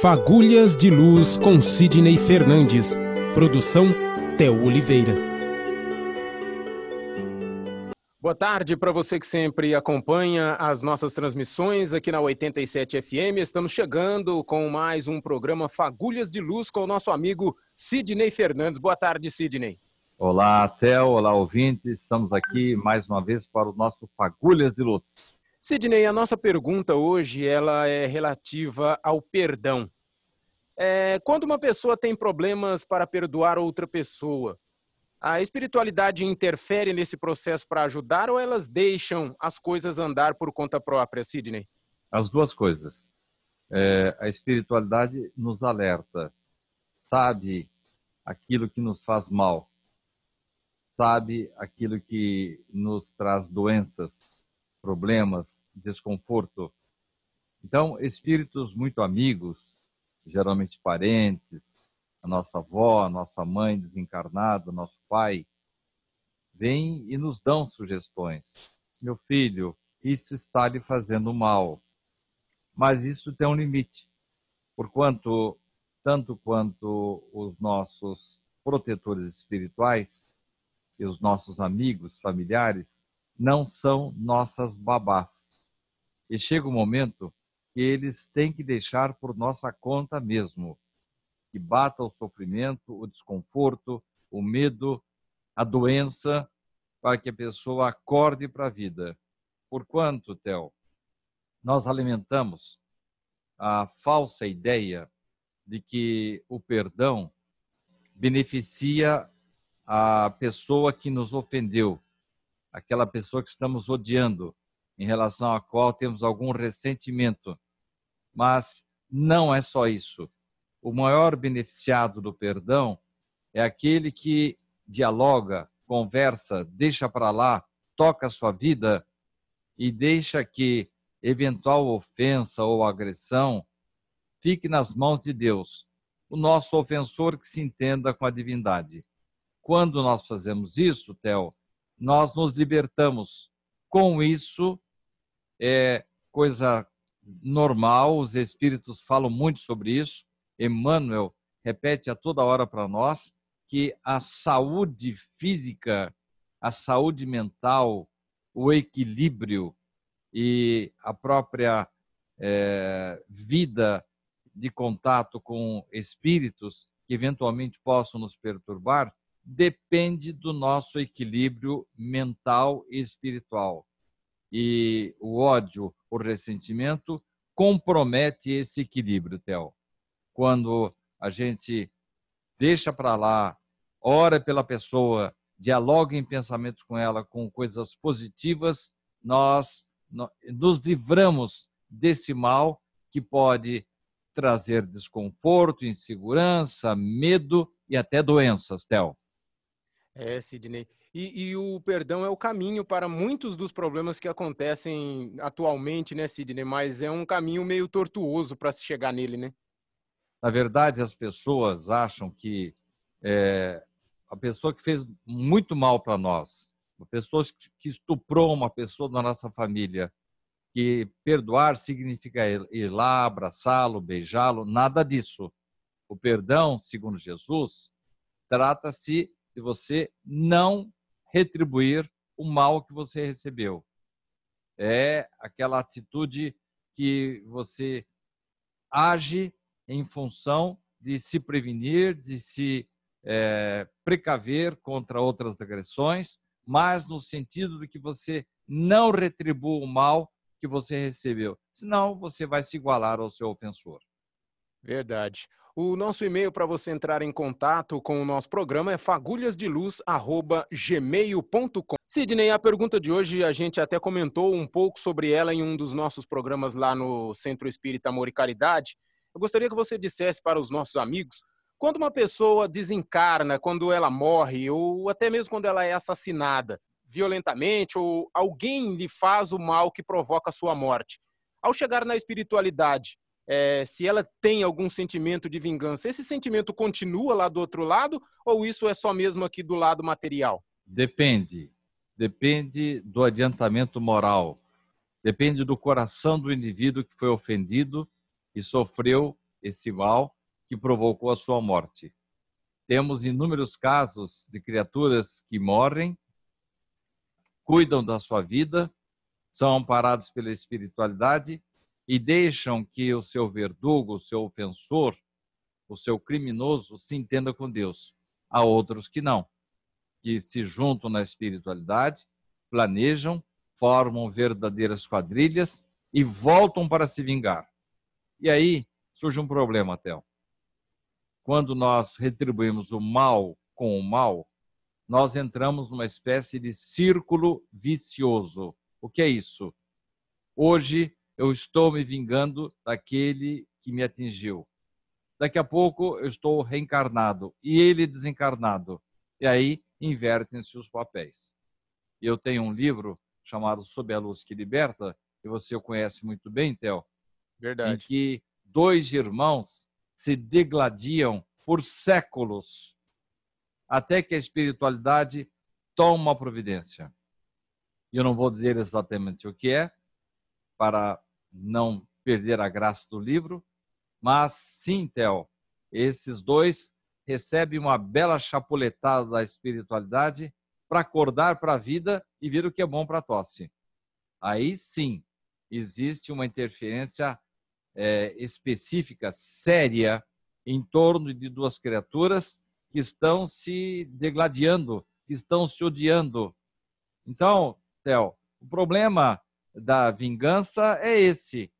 Fagulhas de Luz com Sidney Fernandes. Produção Theo Oliveira. Boa tarde para você que sempre acompanha as nossas transmissões aqui na 87 FM. Estamos chegando com mais um programa Fagulhas de Luz com o nosso amigo Sidney Fernandes. Boa tarde, Sidney. Olá, Theo. Olá, ouvintes. Estamos aqui mais uma vez para o nosso Fagulhas de Luz. Sidney, a nossa pergunta hoje ela é relativa ao perdão. É, quando uma pessoa tem problemas para perdoar outra pessoa, a espiritualidade interfere nesse processo para ajudar ou elas deixam as coisas andar por conta própria, Sidney? As duas coisas. É, a espiritualidade nos alerta, sabe aquilo que nos faz mal, sabe aquilo que nos traz doenças, problemas, desconforto. Então, espíritos muito amigos, geralmente parentes, a nossa avó, a nossa mãe desencarnada, nosso pai, vêm e nos dão sugestões. Meu filho, isso está lhe fazendo mal. Mas isso tem um limite, porquanto, tanto quanto os nossos protetores espirituais e os nossos amigos, familiares, não são nossas babás. E chega um momento que eles têm que deixar por nossa conta mesmo. Que bata o sofrimento, o desconforto, o medo, a doença, para que a pessoa acorde para a vida. Porquanto, Theo, nós alimentamos a falsa ideia de que o perdão beneficia a pessoa que nos ofendeu, aquela pessoa que estamos odiando, em relação à qual temos algum ressentimento. Mas não é só isso. O maior beneficiado do perdão é aquele que dialoga, conversa, deixa para lá, toca a sua vida e deixa que eventual ofensa ou agressão fique nas mãos de Deus, o nosso ofensor que se entenda com a divindade. Quando nós fazemos isso, Theo, nós nos libertamos. Com isso, é coisa normal, os espíritos falam muito sobre isso. Emmanuel repete a toda hora para nós que a saúde física, a saúde mental, o equilíbrio e a própria é, vida de contato com espíritos que eventualmente possam nos perturbar depende do nosso equilíbrio mental e espiritual. E o ódio, o ressentimento compromete esse equilíbrio, Theo. Quando a gente deixa para lá, ora pela pessoa, dialoga em pensamentos com ela com coisas positivas, nós nos livramos desse mal que pode trazer desconforto, insegurança, medo e até doenças, Theo. É, Sidney. E, e, o perdão é o caminho para muitos dos problemas que acontecem atualmente, né, Sidney? Mas é um caminho meio tortuoso para se chegar nele, né? Na verdade, as pessoas acham que é, a pessoa que fez muito mal para nós, a pessoa que estuprou uma pessoa da nossa família, que perdoar significa ir lá, abraçá-lo, beijá-lo, nada disso. O perdão, segundo Jesus, trata-se de você não retribuir o mal que você recebeu. É aquela atitude que você age em função de se prevenir, de se é, precaver contra outras agressões, mas no sentido de que você não retribua o mal que você recebeu. Senão, você vai se igualar ao seu ofensor. Verdade. O nosso e-mail para você entrar em contato com o nosso programa é fagulhasdeluz@gmail.com. Sidney, a pergunta de hoje a gente até comentou um pouco sobre ela em um dos nossos programas lá no Centro Espírita Amor e Caridade. Eu gostaria que você dissesse para os nossos amigos quando uma pessoa desencarna, quando ela morre ou até mesmo quando ela é assassinada violentamente ou alguém lhe faz o mal que provoca a sua morte. Ao chegar na espiritualidade, é, se ela tem algum sentimento de vingança, esse sentimento continua lá do outro lado ou isso é só mesmo aqui do lado material? Depende. Depende do adiantamento moral. Depende do coração do indivíduo que foi ofendido e sofreu esse mal que provocou a sua morte. Temos inúmeros casos de criaturas que morrem, cuidam da sua vida, são amparados pela espiritualidade e deixam que o seu verdugo, o seu ofensor, o seu criminoso se entenda com Deus. Há outros que não, que se juntam na espiritualidade, planejam, formam verdadeiras quadrilhas e voltam para se vingar. E aí surge um problema, Théo quando nós retribuímos o mal com o mal, nós entramos numa espécie de círculo vicioso. O que é isso? Hoje eu estou me vingando daquele que me atingiu. Daqui a pouco eu estou reencarnado e ele desencarnado. E aí invertem-se os papéis. Eu tenho um livro chamado Sob a Luz que Liberta, que você conhece muito bem, Theo. Verdade. Em que dois irmãos se degladiam por séculos, até que a espiritualidade toma providência. Eu não vou dizer exatamente o que é, para não perder a graça do livro, mas sim, Theo, esses dois recebem uma bela chapuletada da espiritualidade para acordar para a vida e ver o que é bom para a tosse. Aí sim, existe uma interferência é, específica, séria, em torno de duas criaturas que estão se degladiando, que estão se odiando. Então, Theo, o problema da vingança é esse.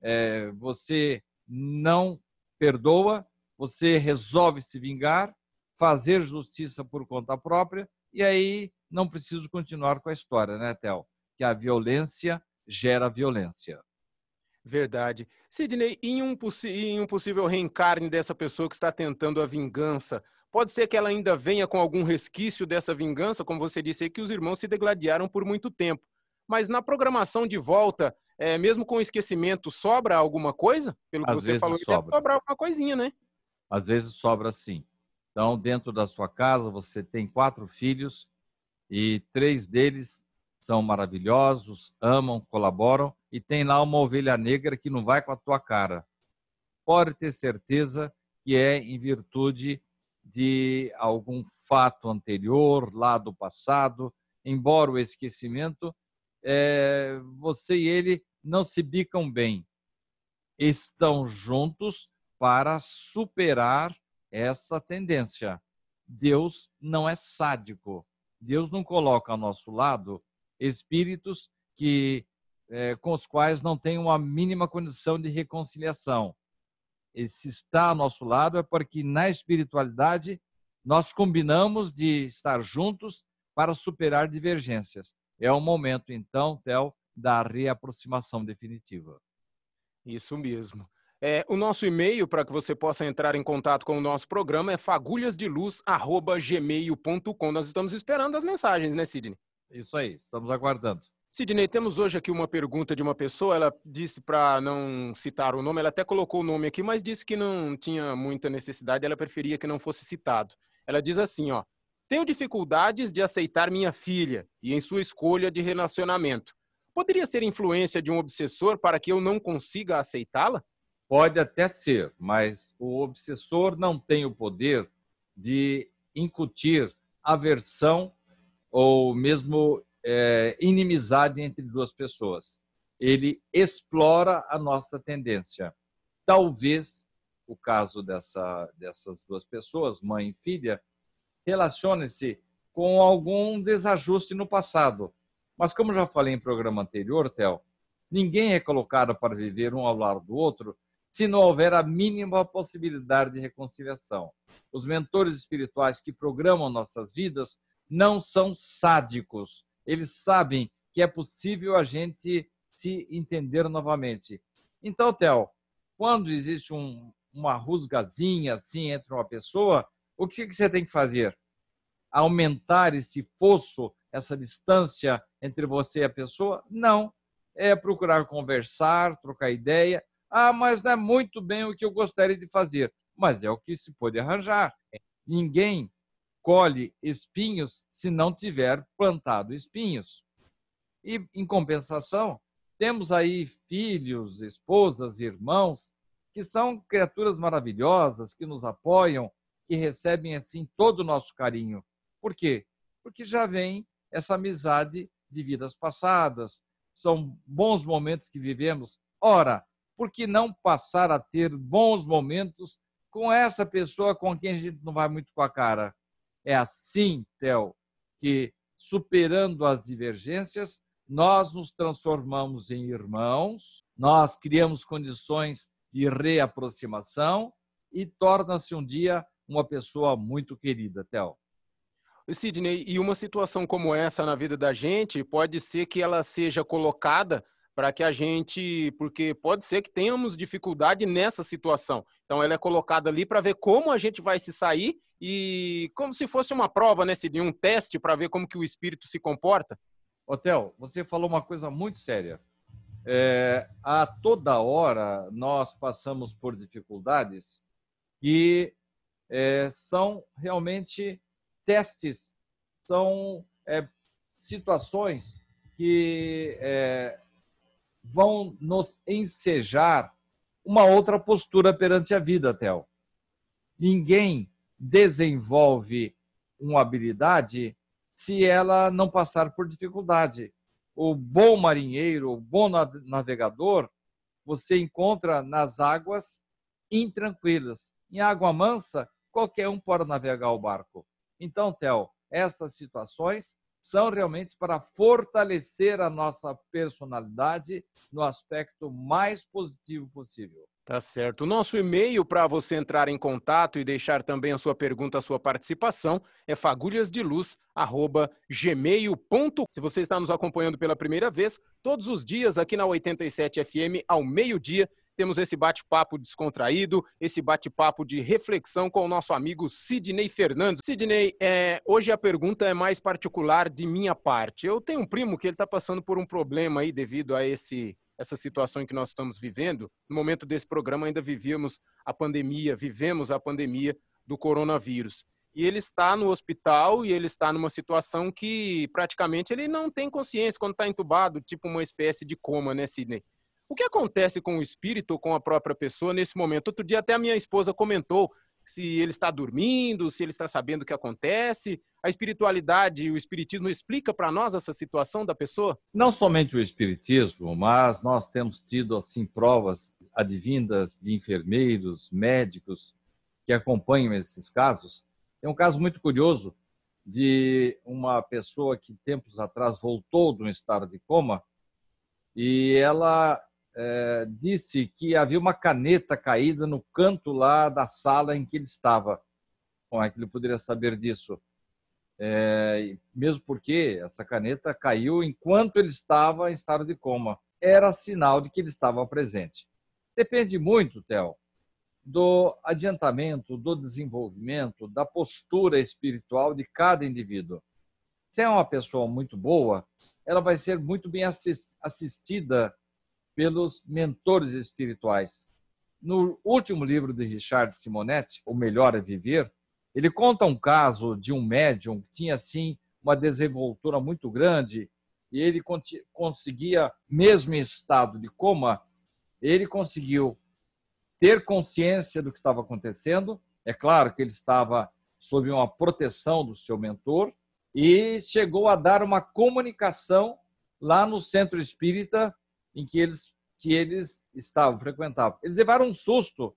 É, você não perdoa, você resolve se vingar, fazer justiça por conta própria, e aí não preciso continuar com a história, né, Theo? Que a violência gera violência. Verdade. Sidney, em um, em um possível reencarne dessa pessoa que está tentando a vingança, pode ser que ela ainda venha com algum resquício dessa vingança, como você disse aí, que os irmãos se degladiaram por muito tempo. Mas na programação de volta, é, mesmo com esquecimento, sobra alguma coisa? Pelo que Às você falou, sobra. deve sobrar alguma coisinha, né? Às vezes sobra sim. Então, dentro da sua casa, você tem quatro filhos e três deles são maravilhosos, amam, colaboram, e tem lá uma ovelha negra que não vai com a tua cara. Pode ter certeza que é em virtude de algum fato anterior, lá do passado, embora o esquecimento, é, você e ele não se bicam bem. Estão juntos para superar essa tendência. Deus não é sádico. Deus não coloca ao nosso lado espíritos que é, com os quais não tem uma mínima condição de reconciliação. E se está ao nosso lado é porque na espiritualidade nós combinamos de estar juntos para superar divergências. É o momento, então, Theo, da reaproximação definitiva. Isso mesmo. É, o nosso e-mail para que você possa entrar em contato com o nosso programa é fagulhasdeluz@gmail.com. Nós estamos esperando as mensagens, né, Sidney? Isso aí, estamos aguardando. Sidney, temos hoje aqui uma pergunta de uma pessoa. Ela disse para não citar o nome, ela até colocou o nome aqui, mas disse que não tinha muita necessidade, ela preferia que não fosse citado. Ela diz assim, ó: "Tenho dificuldades de aceitar minha filha e em sua escolha de relacionamento. Poderia ser influência de um obsessor para que eu não consiga aceitá-la?" Pode até ser, mas o obsessor não tem o poder de incutir aversão ou mesmo é, inimizade entre duas pessoas. Ele explora a nossa tendência. Talvez o caso dessa, dessas duas pessoas, mãe e filha, relacione-se com algum desajuste no passado. Mas, como já falei em programa anterior, Theo, ninguém é colocado para viver um ao lado do outro se não houver a mínima possibilidade de reconciliação. Os mentores espirituais que programam nossas vidas não são sádicos. Eles sabem que é possível a gente se entender novamente. Então, Theo, quando existe um, uma rusgazinha assim entre uma pessoa, o que, que você tem que fazer? Aumentar esse fosso, essa distância entre você e a pessoa? Não. É procurar conversar, trocar ideia. Ah, mas não é muito bem o que eu gostaria de fazer. Mas é o que se pode arranjar. Ninguém colhe espinhos se não tiver plantado espinhos. E, em compensação, temos aí filhos, esposas, irmãos que são criaturas maravilhosas, que nos apoiam, recebem assim todo o nosso carinho. Por quê? Porque já vem essa amizade de vidas passadas, são bons momentos que vivemos. Ora, por que não passar a ter bons momentos com essa pessoa com quem a gente não vai muito com a cara? É assim, Theo, que superando as divergências, nós nos transformamos em irmãos, nós criamos condições de reaproximação e torna-se um dia uma pessoa muito querida, Theo. Sidney, e uma situação como essa na vida da gente pode ser que ela seja colocada para que a gente, porque pode ser que tenhamos dificuldade nessa situação. Então ela é colocada ali para ver como a gente vai se sair e como se fosse uma prova, né, Sidney, um teste para ver como que o espírito se comporta. Hotel, você falou uma coisa muito séria. É, a toda hora nós passamos por dificuldades que é, são realmente testes, são é, situações que é, vão nos ensejar uma outra postura perante a vida, Theo. Ninguém desenvolve uma habilidade se ela não passar por dificuldade. O bom marinheiro, o bom navegador, você encontra nas águas intranquilas. Em água mansa, qualquer um pode navegar o barco. Então, Theo, essas situações são realmente para fortalecer a nossa personalidade no aspecto mais positivo possível. Tá certo. O nosso e-mail para você entrar em contato e deixar também a sua pergunta, a sua participação é fagulhasdeluz@gmail.com. Se você está nos acompanhando pela primeira vez, todos os dias aqui na 87 FM ao meio-dia temos esse bate-papo descontraído, esse bate-papo de reflexão com o nosso amigo Sidney Fernandes. Sidney, é, hoje a pergunta é mais particular de minha parte. Eu tenho um primo que ele está passando por um problema aí devido a esse essa situação em que nós estamos vivendo. No momento desse programa ainda vivíamos a pandemia, vivemos a pandemia do coronavírus. E ele está no hospital e ele está numa situação que praticamente ele não tem consciência quando está entubado, tipo uma espécie de coma, né, Sidney? O que acontece com o espírito ou com a própria pessoa nesse momento? Outro dia até a minha esposa comentou se ele está dormindo, se ele está sabendo o que acontece. A espiritualidade, o espiritismo explica para nós essa situação da pessoa? Não somente o espiritismo, mas nós temos tido assim provas advindas de enfermeiros, médicos que acompanham esses casos. Tem um caso muito curioso de uma pessoa que tempos atrás voltou de um estado de coma e ela é, disse que havia uma caneta caída no canto lá da sala em que ele estava. Como é que ele poderia saber disso? É, mesmo porque essa caneta caiu enquanto ele estava em estado de coma. Era sinal de que ele estava presente. Depende muito, Theo, do adiantamento, do desenvolvimento, da postura espiritual de cada indivíduo. Se é uma pessoa muito boa, ela vai ser muito bem assistida pelos mentores espirituais. No último livro de Richard Simonetti, O Melhor é Viver, ele conta um caso de um médium que tinha, assim, uma desenvoltura muito grande e ele conseguia, mesmo em estado de coma, ele conseguiu ter consciência do que estava acontecendo. É claro que ele estava sob uma proteção do seu mentor e chegou a dar uma comunicação lá no centro espírita em que eles, que eles estavam, frequentavam. Eles levaram um susto,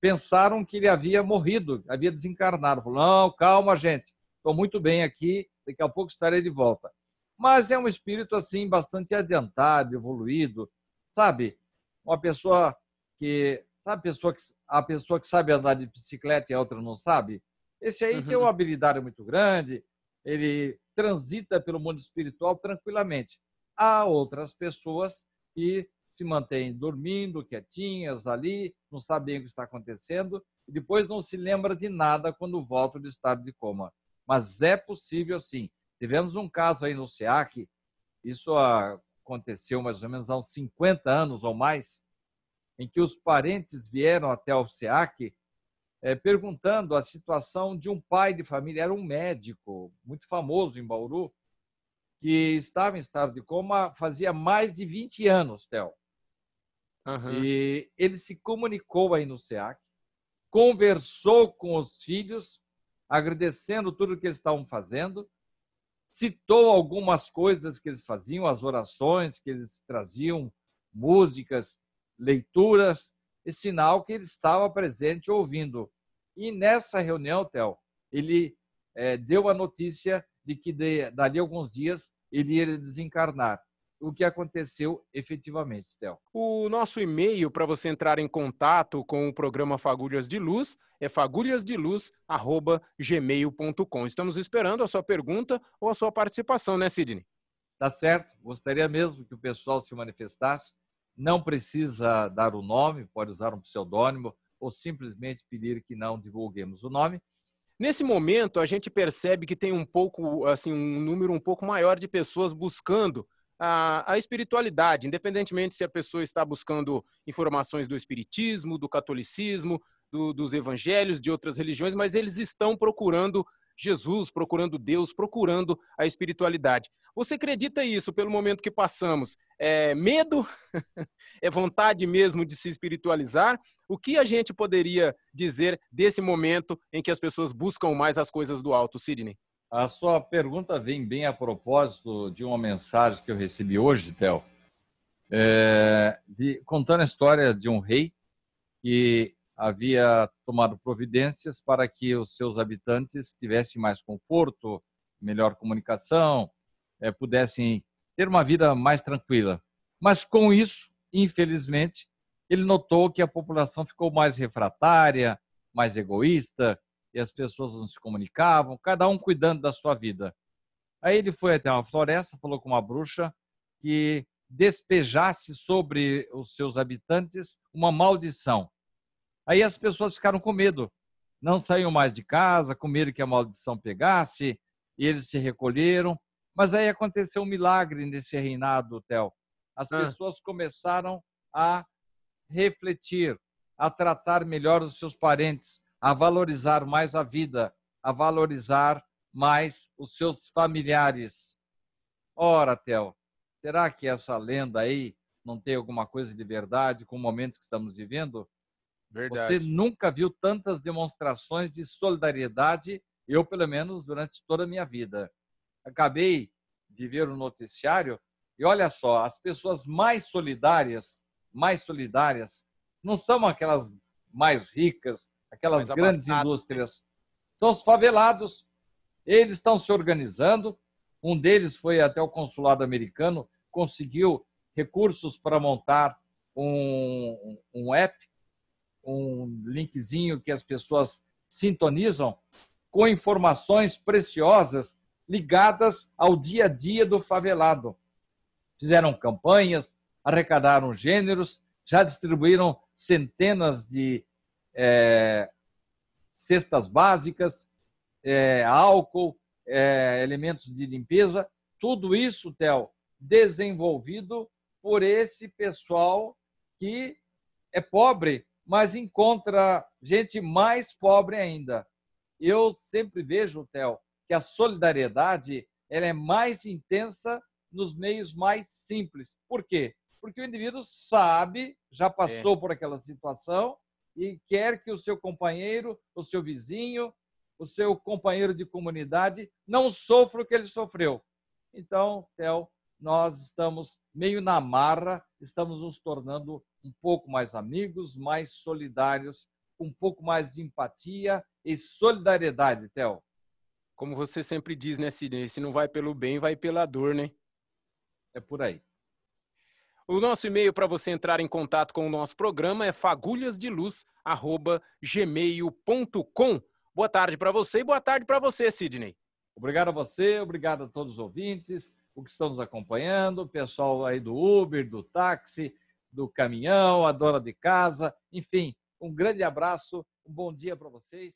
pensaram que ele havia morrido, havia desencarnado. Falaram, não, calma, gente, estou muito bem aqui, daqui a pouco estarei de volta. Mas é um espírito, assim, bastante adiantado, evoluído, sabe? Uma pessoa que, sabe, a pessoa que, a pessoa que sabe andar de bicicleta e a outra não sabe? Esse aí uhum. tem uma habilidade muito grande, ele transita pelo mundo espiritual tranquilamente. Há outras pessoas e se mantêm dormindo, quietinhas ali, não sabem o que está acontecendo e depois não se lembra de nada quando volta do estado de coma. Mas é possível sim. Tivemos um caso aí no SEAC, isso aconteceu mais ou menos há uns 50 anos ou mais, em que os parentes vieram até o SEAC é, perguntando a situação de um pai de família, era um médico muito famoso em Bauru, que estava em estado de coma fazia mais de 20 anos, Theo. Uhum. E ele se comunicou aí no SEAC, conversou com os filhos, agradecendo tudo que eles estavam fazendo, citou algumas coisas que eles faziam, as orações que eles traziam, músicas, leituras, e sinal que ele estava presente ouvindo. E nessa reunião, Theo, ele é, deu a notícia de que de, dali a alguns dias ele ia desencarnar o que aconteceu efetivamente, Theo. O nosso e-mail para você entrar em contato com o programa Fagulhas de Luz é fagulhasdeluz@gmail.com. Estamos esperando a sua pergunta ou a sua participação, né, Sidney? Tá certo. Gostaria mesmo que o pessoal se manifestasse. Não precisa dar o nome, pode usar um pseudônimo ou simplesmente pedir que não divulguemos o nome. Nesse momento, a gente percebe que tem um pouco, assim, um número um pouco maior de pessoas buscando a, a espiritualidade, independentemente se a pessoa está buscando informações do espiritismo, do catolicismo, do, dos evangelhos, de outras religiões, mas eles estão procurando Jesus, procurando Deus, procurando a espiritualidade. Você acredita isso pelo momento que passamos? É medo? é vontade mesmo de se espiritualizar? O que a gente poderia dizer desse momento em que as pessoas buscam mais as coisas do alto, Sidney? A sua pergunta vem bem a propósito de uma mensagem que eu recebi hoje, Théo, é, de, contando a história de um rei que havia tomado providências para que os seus habitantes tivessem mais conforto, melhor comunicação, é, pudessem ter uma vida mais tranquila. Mas com isso, infelizmente, ele notou que a população ficou mais refratária, mais egoísta, e as pessoas não se comunicavam, cada um cuidando da sua vida. Aí ele foi até uma floresta, falou com uma bruxa que despejasse sobre os seus habitantes uma maldição. Aí as pessoas ficaram com medo, não saíam mais de casa, com medo que a maldição pegasse, e eles se recolheram. Mas aí aconteceu um milagre nesse reinado, Theo. As ah. pessoas começaram a refletir, a tratar melhor os seus parentes, a valorizar mais a vida, a valorizar mais os seus familiares. Ora, Theo, será que essa lenda aí não tem alguma coisa de verdade com o momento que estamos vivendo? Verdade. Você nunca viu tantas demonstrações de solidariedade, eu, pelo menos, durante toda a minha vida. Acabei de ver o noticiário e olha só, as pessoas mais solidárias, mais solidárias, não são aquelas mais ricas, aquelas grandes abastado. indústrias. São os favelados. Eles estão se organizando. Um deles foi até o consulado americano, conseguiu recursos para montar um, um app, um linkzinho que as pessoas sintonizam com informações preciosas ligadas ao dia a dia do favelado. Fizeram campanhas, arrecadaram gêneros, já distribuíram centenas de é, cestas básicas, é, álcool, é, elementos de limpeza, tudo isso, Theo, desenvolvido por esse pessoal que é pobre, mas encontra gente mais pobre ainda. Eu sempre vejo, Theo, que a solidariedade ela é mais intensa nos meios mais simples. Por quê? Porque o indivíduo sabe, já passou é. por aquela situação e quer que o seu companheiro, o seu vizinho, o seu companheiro de comunidade não sofra o que ele sofreu. Então, Theo, nós estamos meio na marra, estamos nos tornando um pouco mais amigos, mais solidários, um pouco mais de empatia e solidariedade, Theo. Como você sempre diz, né, Sidney? Se não vai pelo bem, vai pela dor, né? É por aí. O nosso e-mail para você entrar em contato com o nosso programa é fagulhasdeluz@gmail.com. Boa tarde para você e boa tarde para você, Sidney. Obrigado a você, obrigado a todos os ouvintes, o que estão nos acompanhando, o pessoal aí do Uber, do táxi, do caminhão, a dona de casa, enfim, um grande abraço, um bom dia para vocês.